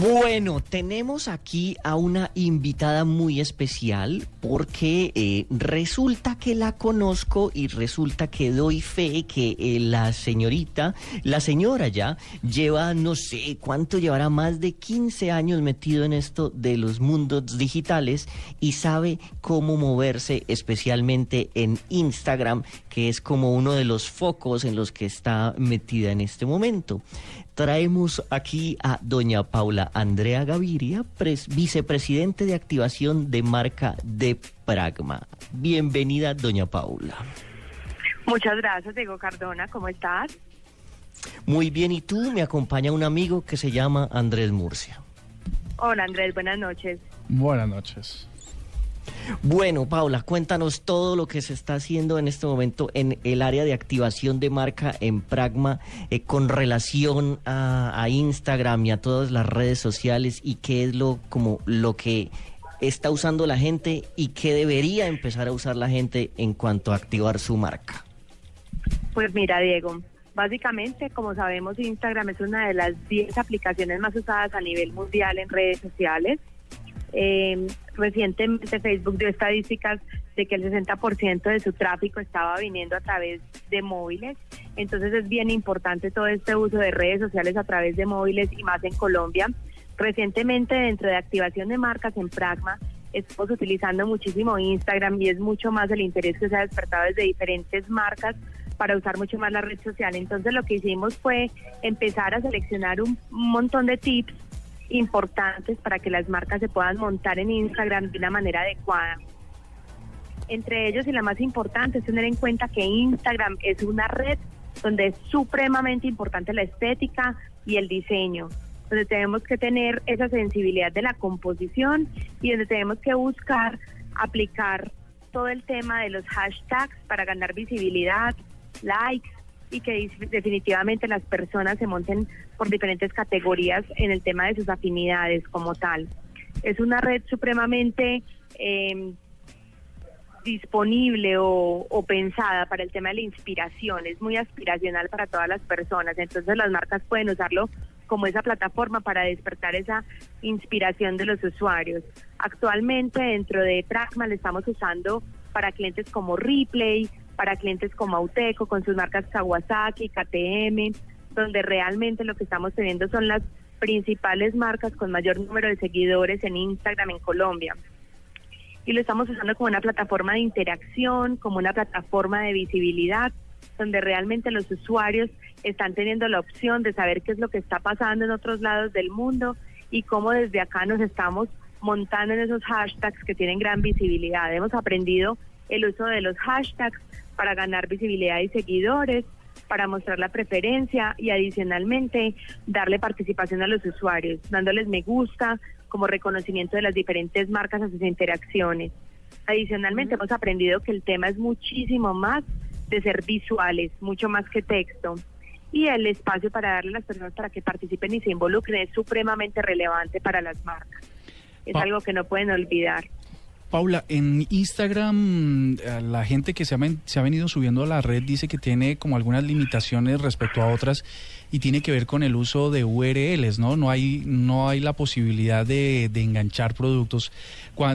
Bueno, tenemos aquí a una invitada muy especial porque eh, resulta que la conozco y resulta que doy fe que eh, la señorita, la señora ya, lleva no sé cuánto llevará más de 15 años metido en esto de los mundos digitales y sabe cómo moverse especialmente en Instagram, que es como uno de los focos en los que está metida en este momento traemos aquí a doña Paula Andrea Gaviria, vicepresidente de activación de marca de Pragma. Bienvenida, doña Paula. Muchas gracias, Diego Cardona. ¿Cómo estás? Muy bien, ¿y tú? Me acompaña un amigo que se llama Andrés Murcia. Hola, Andrés, buenas noches. Buenas noches. Bueno, Paula, cuéntanos todo lo que se está haciendo en este momento en el área de activación de marca en Pragma eh, con relación a, Instagram y a todas las redes sociales y qué es lo como lo que está usando la gente y qué debería empezar a usar la gente en cuanto a activar su marca. Pues mira, Diego, básicamente, como sabemos, Instagram es una de las 10 aplicaciones más usadas a nivel mundial en redes sociales. Eh, recientemente Facebook dio estadísticas de que el 60% de su tráfico estaba viniendo a través de móviles. Entonces es bien importante todo este uso de redes sociales a través de móviles y más en Colombia. Recientemente dentro de activación de marcas en Pragma estamos utilizando muchísimo Instagram y es mucho más el interés que se ha despertado desde diferentes marcas para usar mucho más la red social. Entonces lo que hicimos fue empezar a seleccionar un montón de tips importantes para que las marcas se puedan montar en Instagram de una manera adecuada. Entre ellos y la más importante es tener en cuenta que Instagram es una red donde es supremamente importante la estética y el diseño, donde tenemos que tener esa sensibilidad de la composición y donde tenemos que buscar aplicar todo el tema de los hashtags para ganar visibilidad, likes, y que definitivamente las personas se monten por diferentes categorías en el tema de sus afinidades como tal. Es una red supremamente em, disponible o, pensada para el tema de la inspiración, es muy aspiracional para todas las personas, entonces las marcas pueden usarlo como esa plataforma para despertar esa inspiración de los usuarios. Actualmente dentro de Pragma le estamos usando para clientes como Replay, para clientes como Auteco, con sus marcas Kawasaki, KTM, donde realmente lo que estamos teniendo son las principales marcas con mayor número de seguidores en Instagram en Colombia. Y lo estamos usando como una plataforma de interacción, como una plataforma de visibilidad, donde realmente los usuarios están teniendo la opción de saber qué es lo que está pasando en otros lados del mundo y cómo desde acá nos estamos montando en esos hashtags que tienen gran visibilidad. Hemos aprendido el uso de los hashtags para ganar visibilidad y seguidores, para mostrar la preferencia y adicionalmente darle participación a los usuarios, dándoles me gusta como reconocimiento de las diferentes marcas a sus interacciones. Adicionalmente hemos aprendido que el tema es muchísimo más de ser visuales, mucho más que texto. Y el espacio para darle a las personas para que participen y se involucren es supremamente relevante para las marcas. Es algo que no pueden olvidar. Paula, en Instagram eh, la gente que se ha, se ha, venido subiendo a la red dice que tiene como algunas limitaciones respecto a otras y tiene que ver con el uso de URLs, ¿no? No hay, no hay la posibilidad de, enganchar productos,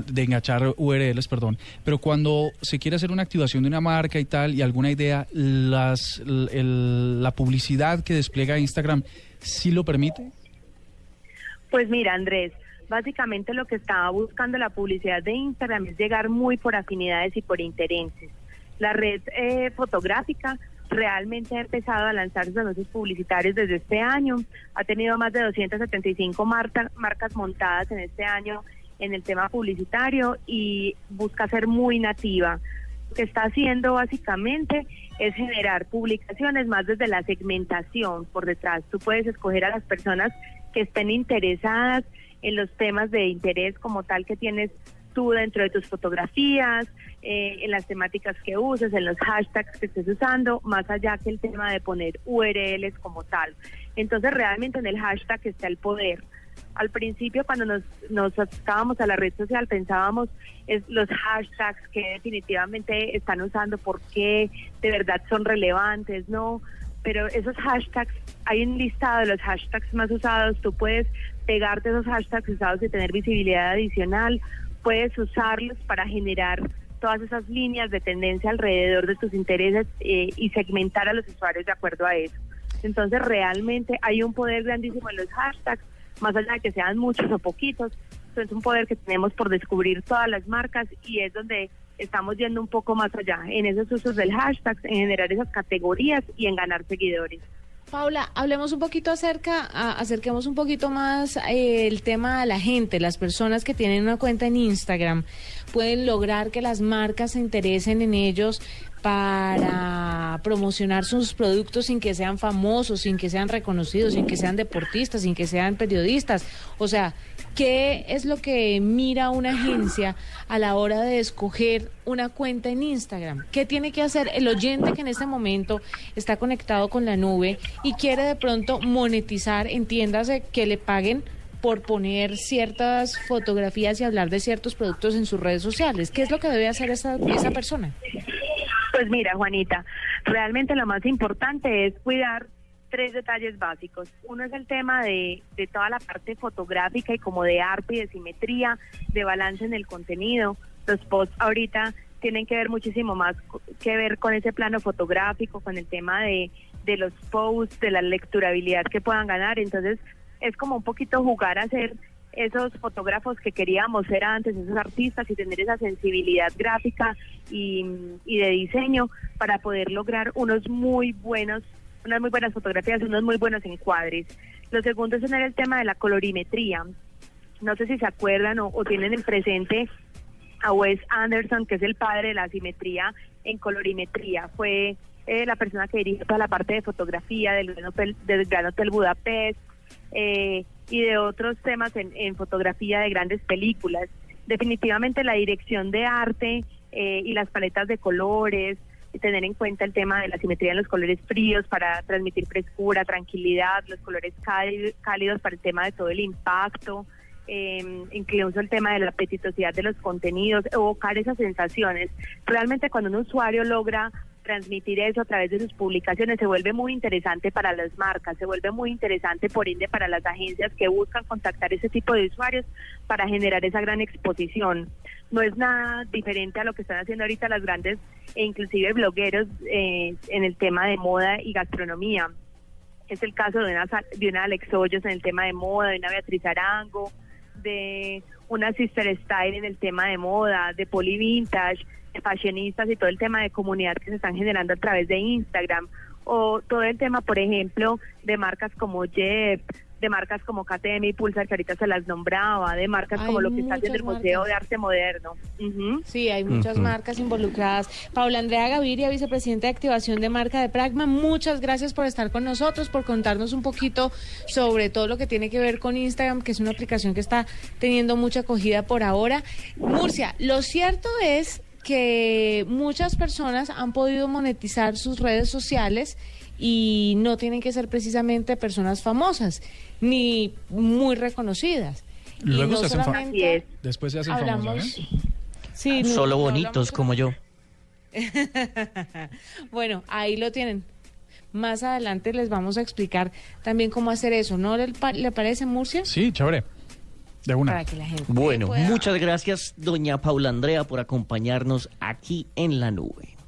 de enganchar URLs, perdón. Pero cuando se quiere hacer una activación de una marca y tal y alguna idea, las, la publicidad que despliega Instagram, ¿sí lo permite? Pues mira, Andrés, básicamente lo que estaba buscando la publicidad de Instagram es llegar muy por afinidades y por intereses. La red eh, fotográfica realmente ha empezado a lanzar sus anuncios publicitarios desde este año. Ha tenido más de 275 marcas montadas en este año en el tema publicitario y busca ser muy nativa. Lo que está haciendo básicamente es generar publicaciones más desde la segmentación por detrás. Tú puedes escoger a las personas que estén interesadas en los temas de interés como tal que tienes tú dentro de tus fotografías, eh, en las temáticas que uses, en los hashtags que estés usando, más allá que el tema de poner URLs como tal. Entonces realmente en el hashtag está el poder. Al principio cuando nos, nos acercábamos a la red social pensábamos es los hashtags que definitivamente están usando, por qué de verdad son relevantes, ¿no? Pero esos hashtags, hay un listado de los hashtags más usados, tú puedes pegarte esos hashtags usados y tener visibilidad adicional, puedes usarlos para generar todas esas líneas de tendencia alrededor de tus intereses eh, y segmentar a los usuarios de acuerdo a eso. Entonces realmente hay un poder grandísimo en los hashtags, más allá de que sean muchos o poquitos, es un poder que tenemos por descubrir todas las marcas y es donde estamos yendo un poco más allá en esos usos del hashtag, en generar esas categorías y en ganar seguidores. Paula, hablemos un poquito acerca, acerquemos un poquito más eh, el tema a la gente, las personas que tienen una cuenta en Instagram, pueden lograr que las marcas se interesen en ellos para promocionar sus productos sin que sean famosos, sin que sean reconocidos, sin que sean deportistas, sin que sean periodistas. O sea, ¿qué es lo que mira una agencia a la hora de escoger una cuenta en Instagram? ¿Qué tiene que hacer el oyente que en este momento está conectado con la nube y quiere de pronto monetizar, entiéndase, que le paguen? por poner ciertas fotografías y hablar de ciertos productos en sus redes sociales. ¿Qué es lo que debe hacer esa, esa persona? Pues mira, Juanita, realmente lo más importante es cuidar tres detalles básicos. Uno es el tema de, de toda la parte fotográfica y como de arte y de simetría, de balance en el contenido. Los posts ahorita tienen que ver muchísimo más que ver con ese plano fotográfico, con el tema de, de los posts, de la lecturabilidad que puedan ganar. Entonces, es como un poquito jugar a ser esos fotógrafos que queríamos ser antes, esos artistas y tener esa sensibilidad gráfica y, de diseño para poder lograr unos muy buenos, unas muy buenas fotografías, unos muy buenos encuadres. Lo segundo es tener el tema de la colorimetría. No sé si se acuerdan o, tienen en presente a Wes Anderson, que es el padre de la simetría en colorimetría. Fue eh, la persona que dirige toda la parte de fotografía del del Gran Hotel Budapest, eh, y de otros temas en, fotografía de grandes películas. Definitivamente la dirección de arte eh, y las paletas de colores, y tener en cuenta el tema de la simetría en los colores fríos para transmitir frescura, tranquilidad, los colores cálidos para el tema de todo el impacto, eh, incluso el tema de la apetitosidad de los contenidos, evocar esas sensaciones. Realmente cuando un usuario logra transmitir eso a través de sus publicaciones se vuelve muy interesante para las marcas, se vuelve muy interesante por ende para las agencias que buscan contactar ese tipo de usuarios para generar esa gran exposición. No es nada diferente a lo que están haciendo ahorita las grandes e inclusive blogueros eh, en el tema de moda y gastronomía. Es el caso de una, de una Alex Hoyos en el tema de moda, de una Beatriz Arango, de una Sister Style en el tema de moda, de Poli Vintage, fashionistas y todo el tema de comunidad que se están generando a través de Instagram o todo el tema, por ejemplo, de marcas como Jeep, de marcas como KTM y Pulsar, que ahorita se las nombraba, de marcas como lo que está haciendo el Museo de Arte Moderno. Sí, hay muchas marcas involucradas. Paula Andrea Gaviria, vicepresidenta de activación de marca de Pragma, muchas gracias por estar con nosotros, por contarnos un poquito sobre todo lo que tiene que ver con Instagram, que es una aplicación que está teniendo mucha acogida por ahora. Murcia, lo cierto es que muchas personas han podido monetizar sus redes sociales y no tienen que ser precisamente personas famosas ni muy reconocidas. Luego se hacen famosas. Después se hacen famosas. Sí, Solo bonitos como yo. bueno, ahí lo tienen. Más adelante les vamos a explicar también cómo hacer eso. ¿No le, le parece, Murcia? Sí, chévere. De una. bueno, muchas gracias, doña Paula Andrea, por acompañarnos aquí en la nube.